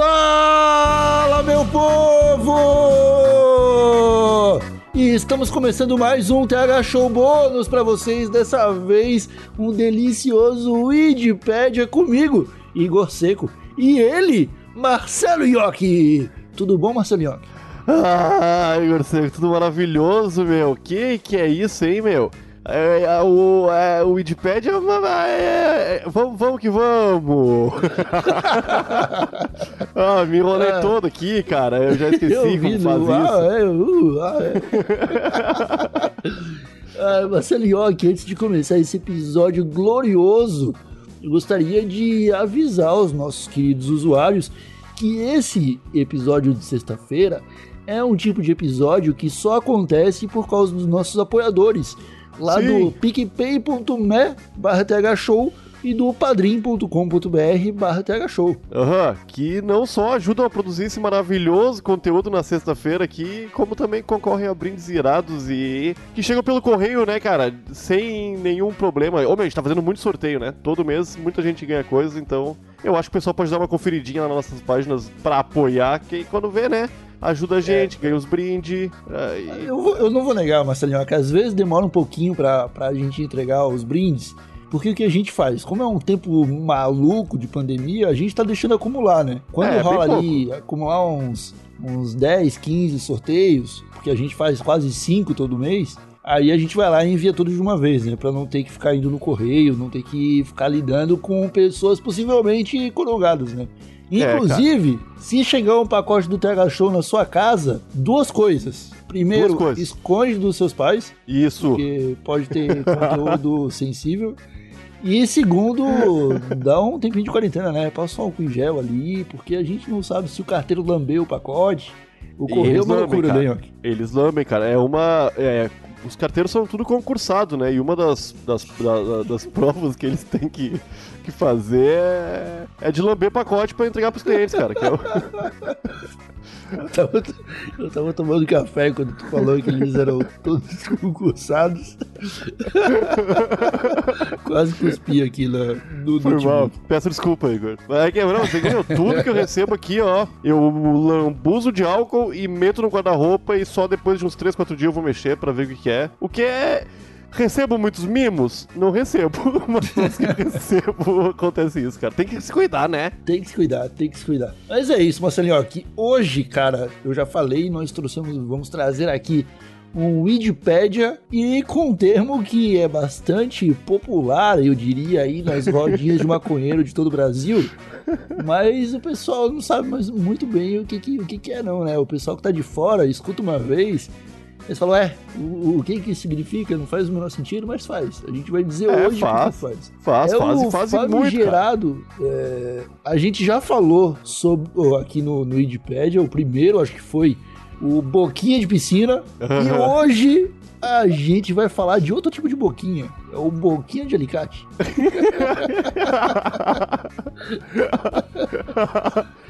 Fala, meu povo! E estamos começando mais um TH Show bônus para vocês. Dessa vez, um delicioso Wikipedia comigo, Igor Seco. E ele, Marcelo Iocchi. Tudo bom, Marcelo Iocchi? Ah, Igor Seco, tudo maravilhoso, meu. Que que é isso, hein, meu? É, é, o, é, o Wikipedia, é, é, vamos, vamos que vamos! ah, me enrolei É. todo aqui, cara. Eu já esqueci Eu como no- faz isso. ah, é, uh, ah, é. Ah, Marcelo Iocchi, antes de começar esse episódio glorioso, eu gostaria de avisar os nossos queridos usuários que esse episódio de sexta-feira é um tipo de episódio que só acontece por causa dos nossos apoiadores, lá Sim. do picpay.me barra thshow e do padrim.com.br barra thshow. Aham, que não só ajudam a produzir esse maravilhoso conteúdo na sexta-feira aqui, como também concorrem a brindes irados e que chegam pelo correio, né, cara, sem nenhum problema. Ô, meu, a gente tá fazendo muito sorteio, né? Todo mês muita gente ganha coisas, então eu acho que o pessoal pode dar uma conferidinha lá nas nossas páginas pra apoiar, que quando vê, né, ajuda a gente, ganha os brindes. Eu, eu não vou negar, Marcelinho, que às vezes demora um pouquinho pra, pra gente entregar os brindes, porque o que a gente faz? Como é um tempo maluco de pandemia, a gente tá deixando acumular, né? Quando É, rola ali, acumular uns, uns 10, 15 sorteios, porque a gente faz quase 5 todo mês, aí a gente vai lá e envia tudo de uma vez, né? Pra não ter que ficar indo no correio, não ter que ficar lidando com pessoas possivelmente corogadas, né? É, Inclusive, se chegar um pacote do TH Show na sua casa, duas coisas. Primeiro, Duas coisas. esconde dos seus pais, Isso. porque pode ter conteúdo sensível. E segundo, dá um tempinho de quarentena, né? Passa um álcool em gel ali, porque a gente não sabe se o carteiro lambeu o pacote. O correio é uma loucura, cara. né? Eles lambem, cara. É uma. é, os carteiros são tudo concursado, né? E uma das, das, da- da- das provas que eles têm que, que fazer é, é de lamber pacote pra entregar pros clientes, cara. que é o- Eu tava, eu tava tomando café quando tu falou que eles eram todos concursados. Quase cuspi aqui na, no, no Foi mal. Peço desculpa, Igor. É que, não, você entendeu? Tudo que eu recebo aqui, ó, eu lambuzo de álcool e meto no guarda-roupa e só depois de uns 3, 4 dias eu vou mexer pra ver o que, que é. O que é. Recebo muitos mimos? Não recebo. Mas que recebo acontece isso, cara. Tem que se cuidar, né? Tem que se cuidar, tem que se cuidar. Mas é isso, Marcelinho, ó, que hoje, cara, eu já falei, nós trouxemos, vamos trazer aqui um Wikipedia e com um termo que é bastante popular, eu diria aí, nas rodinhas de maconheiro de todo o Brasil, mas o pessoal não sabe mais muito bem o que, que, o que, que é não, né? O pessoal que tá de fora, escuta uma vez, eles falam, é, o, o que que significa? Não faz o menor sentido, mas faz. A gente vai dizer É, hoje o que faz. que faz. Faz, é faz o faz e muito, famigerado, é, a gente já falou sobre aqui no, no Wikipedia, o primeiro acho que foi o boquinha de piscina, e hoje a gente vai falar de outro tipo de boquinha, é o boquinha de alicate.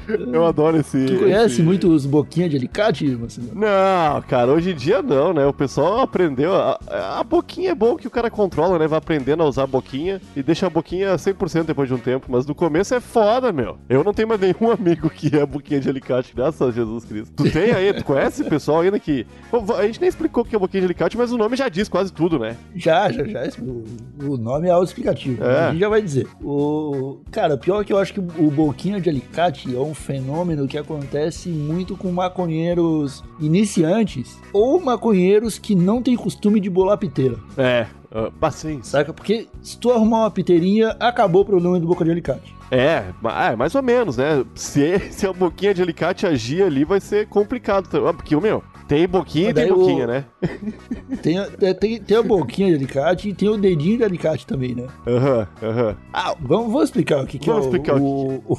Eu adoro esse. Tu conhece esse- muito os boquinha de alicate, Marcelo? Não, cara, hoje em dia não, né? O pessoal aprendeu. A, a boquinha é bom que o cara controla, né? Vai aprendendo a usar a boquinha e deixa a boquinha 100% depois de um tempo. Mas no começo é foda, meu. Eu não tenho mais nenhum amigo que é boquinha de alicate, graças a Jesus Cristo. Tu tem aí? Tu conhece pessoal ainda que. A gente nem explicou o que é boquinha de alicate, mas o nome já diz quase tudo, né? Já, já, já. O, o nome é autoexplicativo. É. A gente já vai dizer. O, cara, pior que eu acho que o boquinha de alicate é um fenômeno que acontece muito com maconheiros iniciantes ou maconheiros que não têm costume de bolar piteira. É, uh, paciência. Saca? Porque se tu arrumar uma piteirinha, acabou o problema do boca de alicate. É, é, mais ou menos, né? Se, se a boquinha de alicate agir ali, vai ser complicado. Ah, Porque, meu, tem boquinha e tem daí o- boquinha, né? Tem, a- é, tem, tem a boquinha de alicate e tem o dedinho de alicate também, né? Aham, aham. Ah, vamos, vamos explicar o que, que Vamos é o, explicar o o,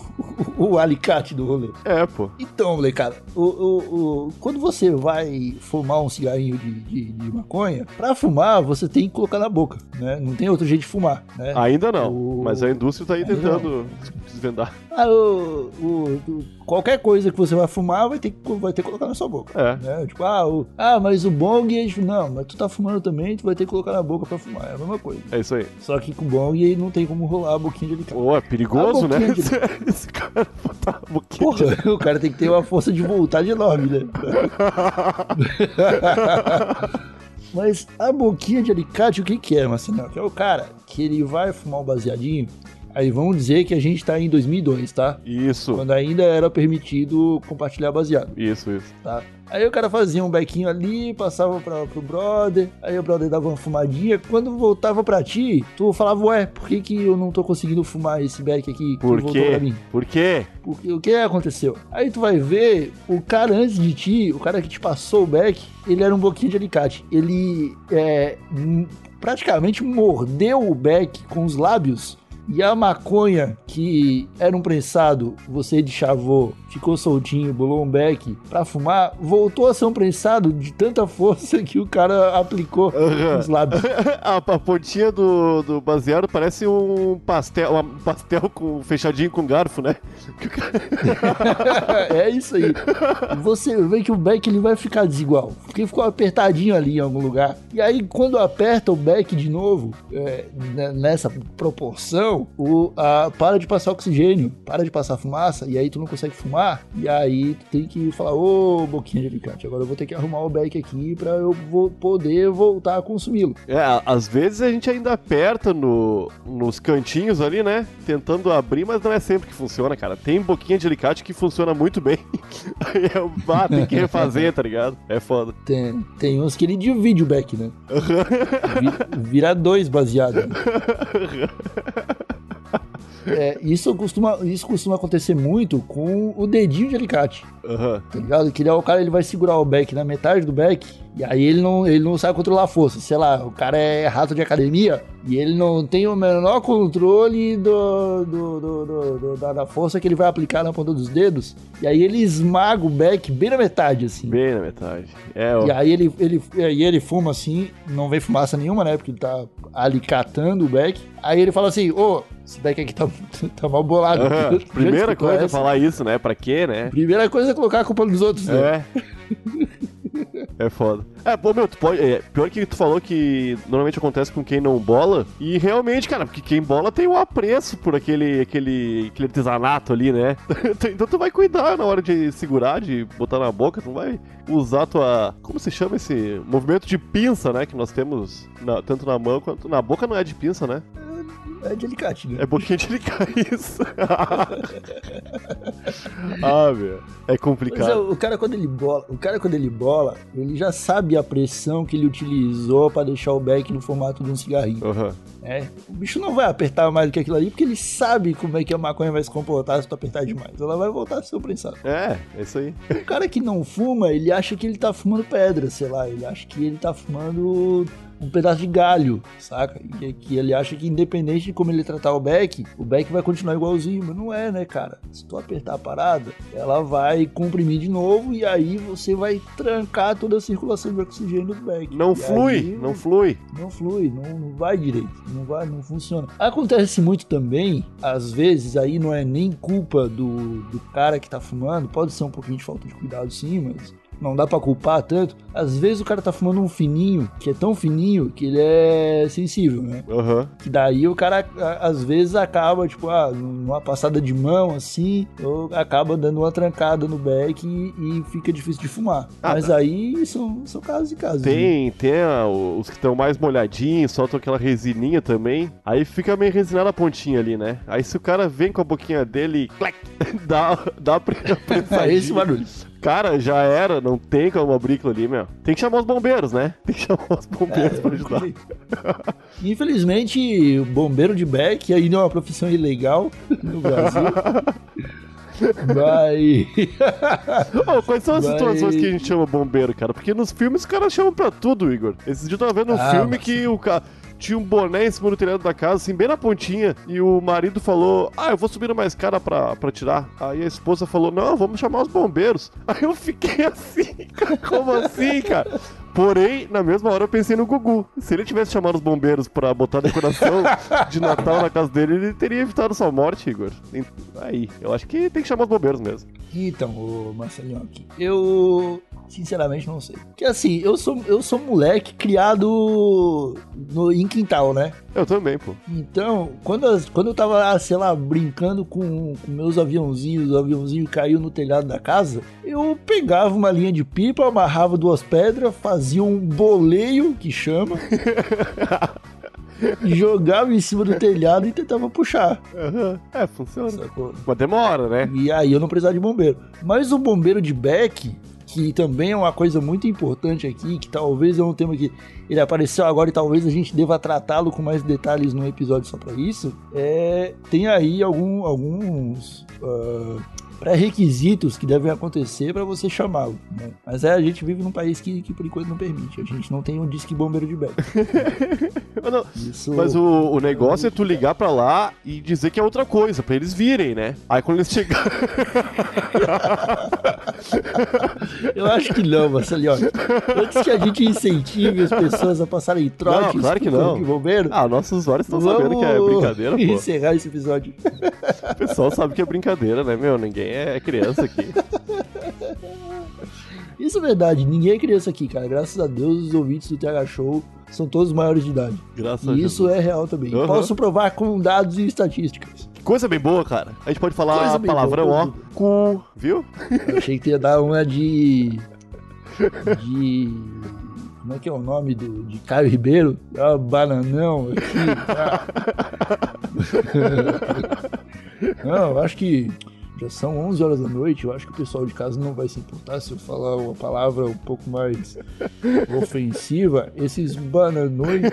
o, o alicate do rolê. É, pô. Então, molecada, o, o, quando você vai fumar um cigarrinho de, de, de maconha, pra fumar você tem que colocar na boca, né? Não tem outro jeito de fumar, né? Ainda não, mas a indústria tá aí Ainda tentando desvendar. Ah, o- qualquer coisa que você vai fumar vai ter, que- vai ter que colocar na sua boca. É. Né? Tipo, tipo, ah, o, ah, mas o bong, não, mas tu tá fumando também, tu vai ter que colocar na boca pra fumar. É a mesma coisa. É isso aí. Só que com o bong aí não tem como rolar a boquinha de alicate. Pô, é perigoso, né? de- Esse cara botar a boquinha de- Porra, o cara tem que ter uma força de vontade enorme, né? Mas a boquinha de alicate, o que que é, Marcelo? Que é o cara que ele vai fumar um baseadinho, aí vamos dizer que a gente tá em 2002, tá? Isso, Quando ainda era permitido compartilhar baseado, isso, isso. tá? Aí o cara fazia um bequinho ali, passava pra, pro brother, aí o brother dava uma fumadinha, quando voltava pra ti, tu falava, ué, por que que eu não tô conseguindo fumar esse beck aqui que Por voltou pra quê? mim? Por quê? Porque o que aconteceu? Aí tu vai ver, o cara antes de ti, o cara que te passou o beck, ele era um boquinha de alicate. Ele é, praticamente mordeu o beck com os lábios. E a maconha, que era um prensado, você deschavou, ficou soltinho, bolou um beck pra fumar, voltou a ser um prensado de tanta força que o cara aplicou Aham. nos lábios. a, a pontinha do, do baseado parece um pastel, um pastel com, fechadinho com garfo, né? É isso aí. Você vê que o back ele vai ficar desigual, porque ficou apertadinho ali em algum lugar. E aí, quando aperta o back de novo, é, né, nessa proporção, o, a, para de passar oxigênio, para de passar fumaça, e aí tu não consegue fumar. E aí tu tem que falar: Ô, boquinha de alicate, agora eu vou ter que arrumar o back aqui pra eu vou poder voltar a consumi-lo. É, às vezes a gente ainda aperta no, nos cantinhos ali, né? Tentando abrir, mas não é sempre que funciona, cara. Tem boquinha de alicate que funciona muito bem. Aí é, ah, tem que refazer, tá ligado? É foda. Tem, tem uns que ele divide o back, né? Vi- Vira dois baseado. É, isso, costuma, isso costuma acontecer muito com o dedinho de alicate, Aham. tá ligado? Que ele é o cara ele vai segurar o back na metade do back e aí ele não, ele não sabe controlar a força. Sei lá, o cara é rato de academia e ele não tem o menor controle do, do- do- do- da, da força que ele vai aplicar na ponta dos dedos. E aí ele esmaga o back bem na metade, assim. Bem na metade. É, ó. E aí ele, ele, aí ele fuma assim, não vem fumaça nenhuma, né? Porque ele tá alicatando o beck. Aí ele fala assim, ô, esse beck aqui tá, tá mal bolado. Primeira tu coisa é falar isso, né? Pra quê, né? Primeira coisa é colocar a culpa nos outros, né? É. É foda. É, pô, meu, tu pode. é, pior que tu falou que normalmente acontece com quem não bola. E realmente, cara, porque quem bola tem o apreço por aquele, aquele, aquele artesanato ali, né? então tu vai cuidar na hora de segurar, de botar na boca, tu vai usar tua. Como se chama esse movimento de pinça, né? Que nós temos na- tanto na mão quanto. Na boca não é de pinça, né? É de alicate, né? É boquinha de isso. ah, meu. É Mas é, complicado. o cara quando ele bola, o cara quando ele bola, ele já sabe a pressão que ele utilizou pra deixar o beck no formato de um cigarrinho. Aham. né? O bicho não vai apertar mais do que aquilo ali, porque ele sabe como é que a maconha vai se comportar se tu apertar demais. Ela vai voltar a ser o prensado. É, é isso aí. O cara que não fuma, ele acha que ele tá fumando pedra, sei lá, ele acha que ele tá fumando um pedaço de galho, saca? E que ele acha que independente de como ele tratar o beck, o beck vai continuar igualzinho, mas não é, né, cara? Se tu apertar a parada, ela vai comprimir de novo e aí você vai trancar toda a circulação de oxigênio do beck. Não flui, aí- não flui. não flui, não, não vai direito, não vai, não funciona. Acontece muito também, às vezes aí não é nem culpa do, do cara que tá fumando, pode ser um pouquinho de falta de cuidado sim, mas não dá pra culpar tanto. Às vezes o cara tá fumando um fininho, que é tão fininho que ele é sensível, né? Aham. Que daí o cara às vezes acaba, tipo, ah, numa passada de mão assim, ou acaba dando uma trancada no beck e, e fica difícil de fumar. Ah, mas aí são, são casos e casos. né? Tem, tem a- os que estão mais molhadinhos, soltam aquela resininha também. Aí fica meio resinada a pontinha ali, né? Aí se o cara vem com a boquinha dele e clac, dá, dá a pre- a É prensadinha. esse barulho. Cara, já era, não tem como abrir aquilo ali, meu. Tem que chamar os bombeiros, né? Tem que chamar os bombeiros pra ajudar. Infelizmente, o bombeiro de Beck ainda é uma profissão ilegal no Brasil. Mas. Ô, quais são as Vai- situações que a gente chama bombeiro, cara? Porque nos filmes os caras chamam pra tudo, Igor. Esses dias eu tava vendo um Ah, filme mas- que o cara tinha um boné em cima do telhado da casa, assim, bem na pontinha, e o marido falou, ah, eu vou subir numa escada pra, pra tirar. Aí a esposa falou, não, vamos chamar os bombeiros. Aí eu fiquei assim, como assim, cara? Porém, na mesma hora eu pensei no Gugu. Se ele tivesse chamado os bombeiros pra botar decoração de Natal na casa dele, ele teria evitado sua morte, Igor. Aí, eu acho que tem que chamar os bombeiros mesmo. Então, ô Marcelinho, aqui, eu sinceramente não sei. Porque assim, eu sou, eu sou moleque criado no, em quintal, né? Eu também, pô. Então, quando, as- quando eu tava, sei lá, brincando com, com meus aviãozinhos, o aviãozinho caiu no telhado da casa, eu pegava uma linha de pipa, amarrava duas pedras, fazia um boleio, que chama, jogava em cima do telhado e tentava puxar. Aham. É, funciona. Sacou? Mas demora, né? E aí eu não precisava de bombeiro. Mas o bombeiro de Beck, que também é uma coisa muito importante aqui, que talvez é um tema que ele apareceu agora e talvez a gente deva tratá-lo com mais detalhes num episódio só pra isso, é, tem aí algum- alguns ah, pré-requisitos que devem acontecer pra você chamá-lo. né? Mas é, a gente vive num país que, que por enquanto não permite. A gente não tem um disque bombeiro de não- Isso... mas o, o negócio é tu ligar pra lá e dizer que é outra coisa, pra eles virem, né? Aí quando eles chegarem. Eu acho que não, Marcelinho. Antes que a gente incentive as pessoas a passarem trotes Não, claro que não. de bombeiro, Ah, nossos usuários estão sabendo que é brincadeira, pô. encerrar esse episódio. O pessoal sabe que é brincadeira, né, meu? Ninguém é criança aqui. Isso é verdade, ninguém é criança aqui, cara. Graças a Deus, os ouvintes do TH Show são todos maiores de idade. Graças a E Deus. isso é real também. Aham. Posso provar com dados e estatísticas. Coisa bem boa, cara. A gente pode falar Coisa a palavrão, boa, ó. Cu. Viu? Eu achei que ia dar uma de. De. Como é que é o nome do, de Caio Ribeiro? Ah, bananão aqui. ah. Não, acho que já são 11 horas da noite. Eu acho que o pessoal de casa não vai se importar se eu falar uma palavra um pouco mais ofensiva. Esses bananões.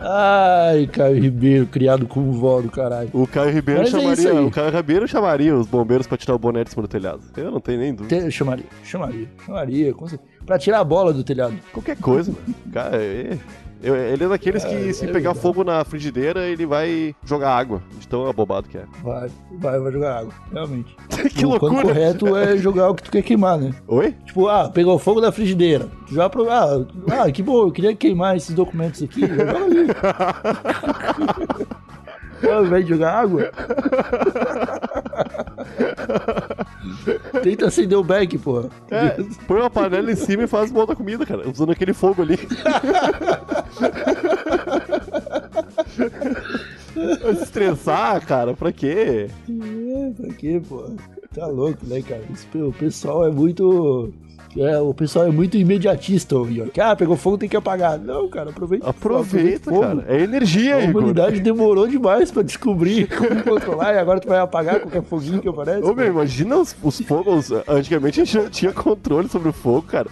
Ai, Caio Ribeiro, criado com vó do caralho. O Caio Ribeiro Mas é chamaria. aí. o Caio Ribeiro chamaria os bombeiros pra tirar o boné de cima do telhado. Eu não tenho nem dúvida. Te- Chamaria, chamaria, chamaria, com certeza. Pra tirar a bola do telhado. Qualquer coisa, mano. Cara, é- eu- ele é daqueles que, É, se é pegar fogo na frigideira, ele vai jogar água. De tão abobado que é. Vai, vai, vai jogar água, realmente. que o loucura! correto é jogar o que tu quer queimar, né? Oi? Tipo, ah, pegou fogo da frigideira. Tu já pro... ah, ah, que bom, eu queria queimar esses documentos aqui. Joga ali. Ao invés de jogar água. Tenta acender o beck, porra. É, põe uma panela em cima e faz uma outra comida, cara. Usando aquele fogo ali. Se estressar, cara, pra quê? É, pra quê, pô? Tá louco, né, cara? O pessoal é muito. É, o pessoal é muito imediatista, ô, York. Ah, pegou fogo, tem que apagar. Não, cara, aproveita. Aproveita, o fogo. cara. É energia, A Igor. humanidade demorou demais pra descobrir como controlar e agora tu vai apagar qualquer foguinho que aparece. Ô, meu, imagina os, os fogos. Antigamente a gente não tinha controle sobre o fogo, cara.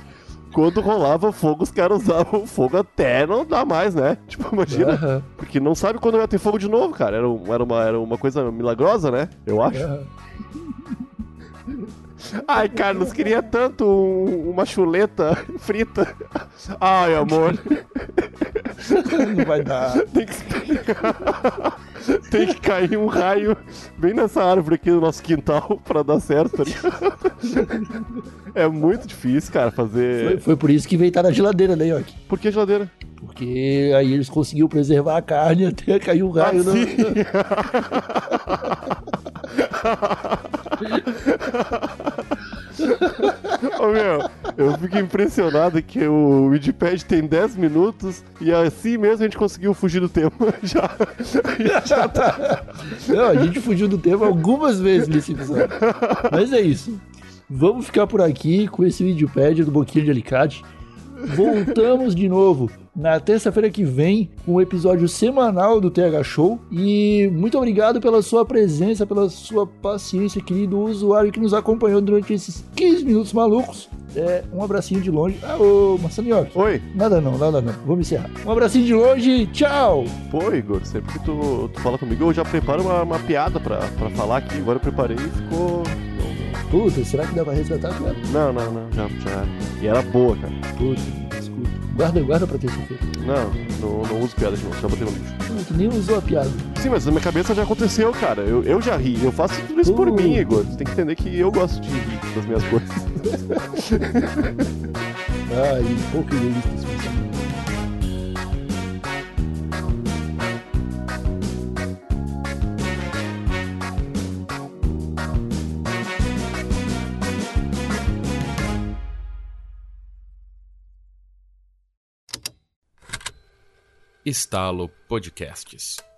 Quando rolava fogo, os caras usavam o fogo até não dar mais, né? Tipo, imagina. Aham, Porque não sabe quando vai ter fogo de novo, cara. Era, era, uma, era uma coisa milagrosa, né? Eu acho. aham. Ai, Carlos, queria tanto um- uma chuleta frita. Ai, amor, Não vai dar. tem que, tem que cair um raio bem nessa árvore aqui do nosso quintal pra dar certo. né? É muito difícil, cara, Foi, fazer. foi por isso que veio estar na geladeira, né, York? Por que geladeira? Porque aí eles conseguiram preservar a carne até cair o raio. no- Assim. Ô meu, eu fico impressionado que o Wikipedia tem 10 minutos e assim mesmo a gente conseguiu fugir do tempo. Já, já tá. Não, a gente fugiu do tema algumas vezes nesse episódio. Mas é isso. Vamos ficar por aqui com esse Wikipedia do Boquinha de Alicate. Voltamos de novo na terça-feira que vem com o episódio semanal do TH Show. E muito obrigado pela sua presença, pela sua paciência, querido usuário que nos acompanhou durante esses 15 minutos malucos. É, um abracinho de longe. Ah, ô, Marcelo Nhoque. Oi, Nada não, nada não. Vamos encerrar. Um abracinho de longe, tchau! pô, Igor, sempre que tu, tu fala comigo, eu já preparo uma, uma piada pra, pra falar aqui. Agora eu preparei e ficou. Puta, será que dá pra resgatar a piada? Não, não, não, já, já. E era boa, cara. Puta. Guarda, guarda pra terça-feira. Não, não, não uso piada de novo, já botei no lixo. Não, Tu nem usou a piada. Sim, mas na minha cabeça já aconteceu, cara. Eu, eu já ri. Eu faço tudo isso por Uh. mim, Igor. Você tem que entender que eu gosto de rir das minhas coisas. Ai, pouco egoísta esse Estalo Podcasts.